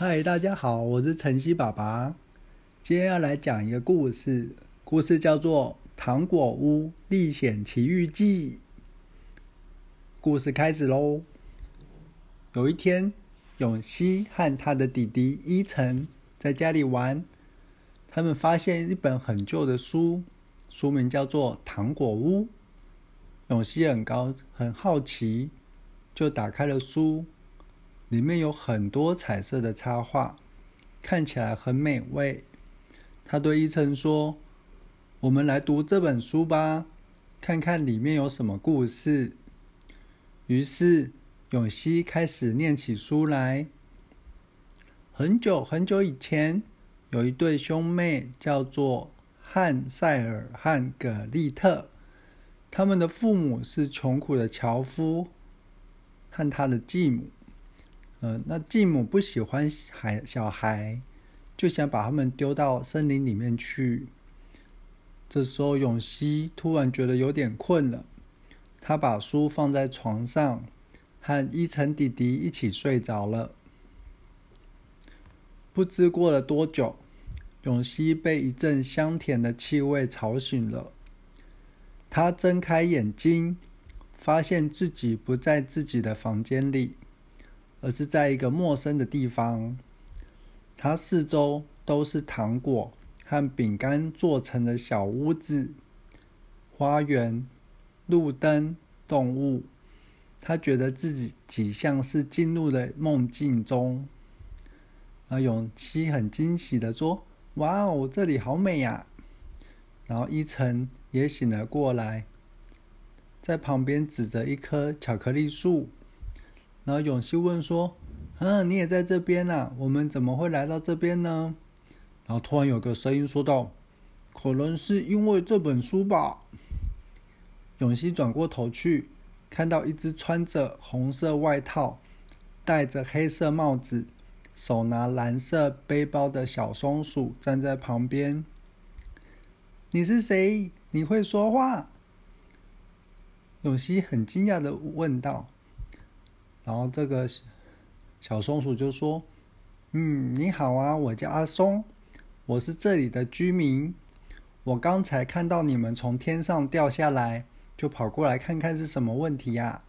嗨，大家好，我是晨曦爸爸。今天要来讲一个故事，故事叫做《糖果屋历险奇遇记》。故事开始喽。有一天，永熙和他的弟弟伊晨在家里玩，他们发现一本很旧的书，书名叫做《糖果屋》。永熙很高，很好奇，就打开了书。里面有很多彩色的插画，看起来很美味。他对伊晨说：“我们来读这本书吧，看看里面有什么故事。”于是永熙开始念起书来。很久很久以前，有一对兄妹，叫做汉塞尔和葛丽特。他们的父母是穷苦的樵夫，和他的继母。呃，那继母不喜欢孩小孩，就想把他们丢到森林里面去。这时候，永熙突然觉得有点困了，他把书放在床上，和伊晨弟弟一起睡着了。不知过了多久，永熙被一阵香甜的气味吵醒了。他睁开眼睛，发现自己不在自己的房间里。而是在一个陌生的地方，它四周都是糖果和饼干做成的小屋子、花园、路灯、动物。他觉得自己几像是进入了梦境中。而永熙很惊喜的说：“哇哦，这里好美呀！”然后伊晨也醒了过来，在旁边指着一棵巧克力树。然后永熙问说：“嗯，你也在这边呐？我们怎么会来到这边呢？”然后突然有个声音说道：“可能是因为这本书吧。”永熙转过头去，看到一只穿着红色外套、戴着黑色帽子、手拿蓝色背包的小松鼠站在旁边。“你是谁？你会说话？”永熙很惊讶的问道。然后这个小松鼠就说：“嗯，你好啊，我叫阿松，我是这里的居民。我刚才看到你们从天上掉下来，就跑过来看看是什么问题呀？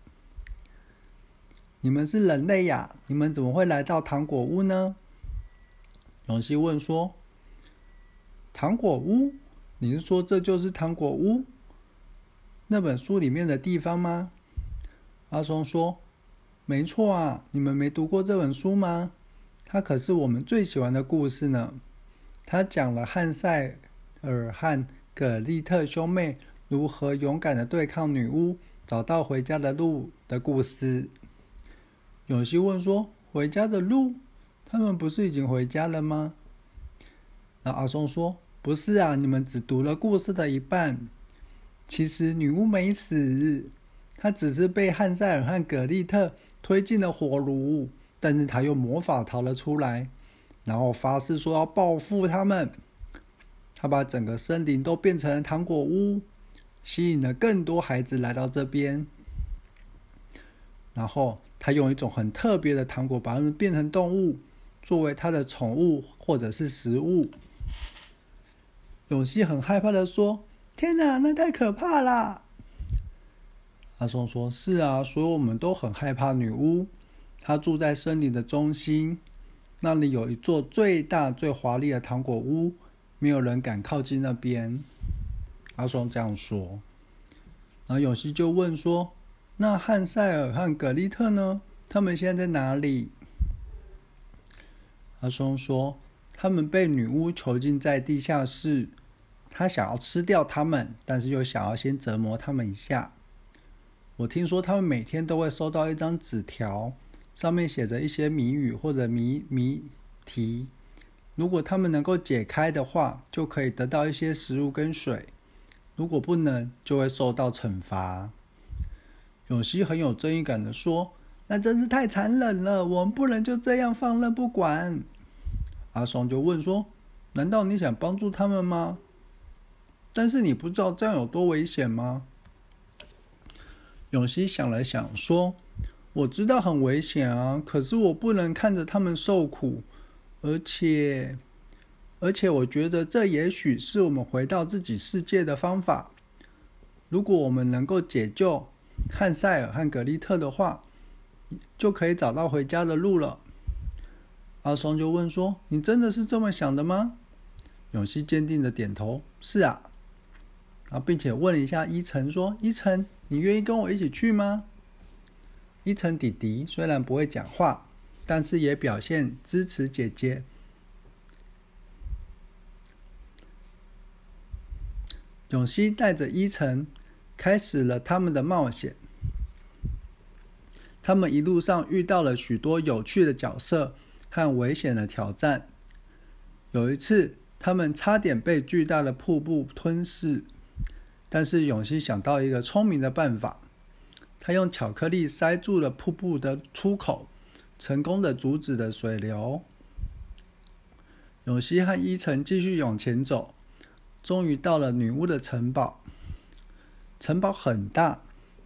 你们是人类呀？你们怎么会来到糖果屋呢？”永熙问说：“糖果屋？你是说这就是糖果屋？那本书里面的地方吗？”阿松说。没错啊，你们没读过这本书吗？它可是我们最喜欢的故事呢。它讲了汉塞尔和葛丽特兄妹如何勇敢的对抗女巫，找到回家的路的故事。永熙问说：“回家的路？他们不是已经回家了吗？”那阿松说：“不是啊，你们只读了故事的一半。其实女巫没死，她只是被汉塞尔和葛丽特。”推进了火炉，但是他用魔法逃了出来，然后发誓说要报复他们。他把整个森林都变成了糖果屋，吸引了更多孩子来到这边。然后他用一种很特别的糖果把他们变成动物，作为他的宠物或者是食物。永熙很害怕的说：“天哪，那太可怕了！”阿松说：“是啊，所以我们都很害怕女巫。她住在森林的中心，那里有一座最大、最华丽的糖果屋，没有人敢靠近那边。”阿松这样说。然后永熙就问说：“那汉塞尔和格丽特呢？他们现在在哪里？”阿松说：“他们被女巫囚禁在地下室，他想要吃掉他们，但是又想要先折磨他们一下。”我听说他们每天都会收到一张纸条，上面写着一些谜语或者谜谜题。如果他们能够解开的话，就可以得到一些食物跟水；如果不能，就会受到惩罚。永熙很有正义感的说：“那真是太残忍了，我们不能就这样放任不管。”阿松就问说：“难道你想帮助他们吗？但是你不知道这样有多危险吗？”永熙想了想，说：“我知道很危险啊，可是我不能看着他们受苦，而且，而且，我觉得这也许是我们回到自己世界的方法。如果我们能够解救汉塞尔和格丽特的话，就可以找到回家的路了。阿松就问说：“你真的是这么想的吗？”永熙坚定的点头：“是啊。”啊，并且问了一下伊晨说：“伊晨，你愿意跟我一起去吗？”伊晨弟弟虽然不会讲话，但是也表现支持姐姐。永熙带着伊晨开始了他们的冒险。他们一路上遇到了许多有趣的角色和危险的挑战。有一次，他们差点被巨大的瀑布吞噬，但是永熙想到一个聪明的办法。他用巧克力塞住了瀑布的出口，成功的阻止了水流。永熙和伊晨继续往前走，终于到了女巫的城堡。城堡很大，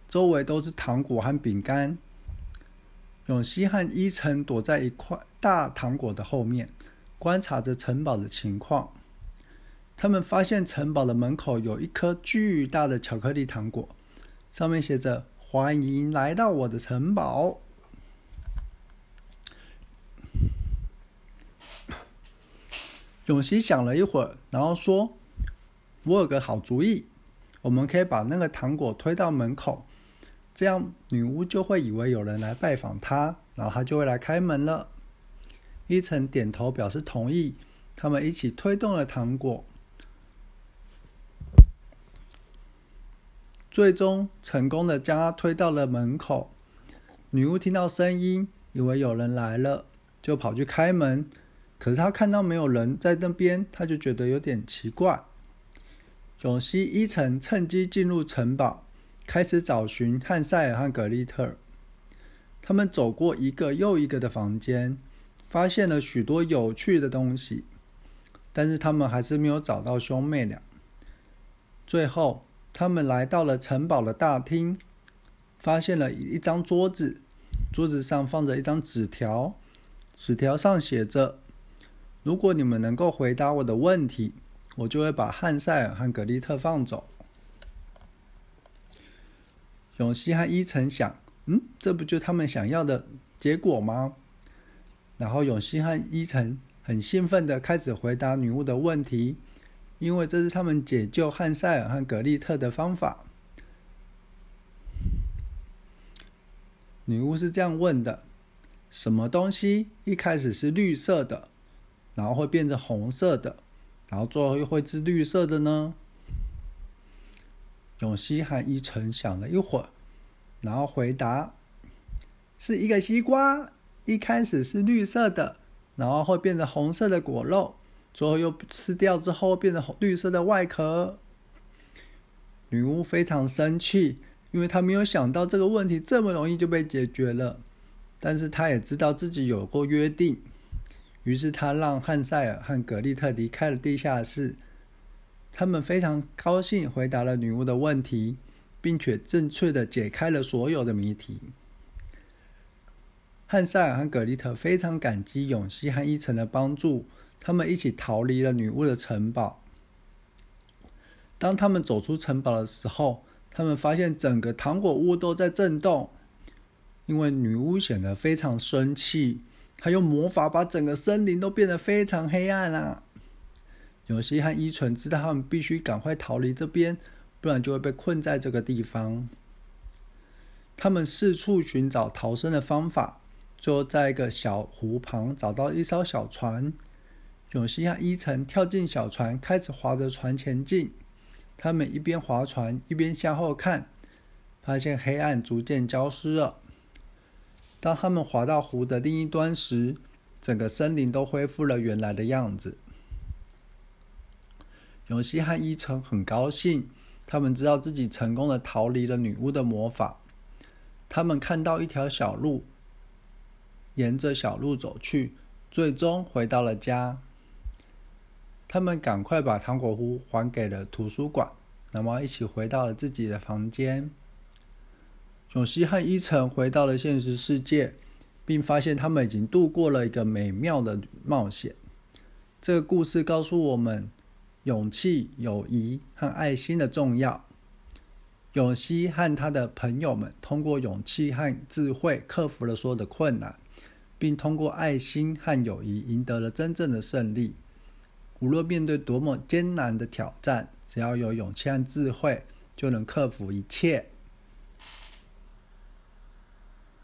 周围都是糖果和饼干。永熙和伊晨躲在一块大糖果的后面，观察着城堡的情况。他们发现城堡的门口有一颗巨大的巧克力糖果，上面写着。欢迎来到我的城堡。永熙想了一会儿，然后说：“我有个好主意，我们可以把那个糖果推到门口，这样女巫就会以为有人来拜访她，然后她就会来开门了。”伊晨点头表示同意，他们一起推动了糖果。最终成功的将他推到了门口。女巫听到声音，以为有人来了，就跑去开门。可是她看到没有人在那边，她就觉得有点奇怪。永熙一层趁机进入城堡，开始找寻汉塞尔和格丽特。他们走过一个又一个的房间，发现了许多有趣的东西，但是他们还是没有找到兄妹俩。最后。他们来到了城堡的大厅，发现了一张桌子，桌子上放着一张纸条，纸条上写着：“如果你们能够回答我的问题，我就会把汉塞尔和格丽特放走。”永熙和伊晨想：“嗯，这不就他们想要的结果吗？”然后永熙和伊晨很兴奋的开始回答女巫的问题。因为这是他们解救汉塞尔和格丽特的方法。女巫是这样问的：“什么东西一开始是绿色的，然后会变成红色的，然后最后又会是绿色的呢？”永熙和伊晨想了一会儿，然后回答：“是一个西瓜，一开始是绿色的，然后会变成红色的果肉。”最后又吃掉之后变成绿色的外壳，女巫非常生气，因为她没有想到这个问题这么容易就被解决了。但是她也知道自己有过约定，于是她让汉塞尔和格丽特离开了地下室。他们非常高兴回答了女巫的问题，并且正确的解开了所有的谜题。汉塞尔和格丽特非常感激永熙和伊晨的帮助。他们一起逃离了女巫的城堡。当他们走出城堡的时候，他们发现整个糖果屋都在震动，因为女巫显得非常生气，她用魔法把整个森林都变得非常黑暗了。永熙和依纯知道他们必须赶快逃离这边，不然就会被困在这个地方。他们四处寻找逃生的方法，最后在一个小湖旁找到一艘小船。永熙和伊晨跳进小船，开始划着船前进。他们一边划船，一边向后看，发现黑暗逐渐消失了。当他们划到湖的另一端时，整个森林都恢复了原来的样子。永熙和伊晨很高兴，他们知道自己成功的逃离了女巫的魔法。他们看到一条小路，沿着小路走去，最终回到了家。他们赶快把糖果壶还给了图书馆，然后一起回到了自己的房间。永熙和伊晨回到了现实世界，并发现他们已经度过了一个美妙的冒险。这个故事告诉我们，勇气、友谊和爱心的重要。永熙和他的朋友们通过勇气和智慧克服了所有的困难，并通过爱心和友谊赢得了真正的胜利。无论面对多么艰难的挑战，只要有勇气和智慧，就能克服一切。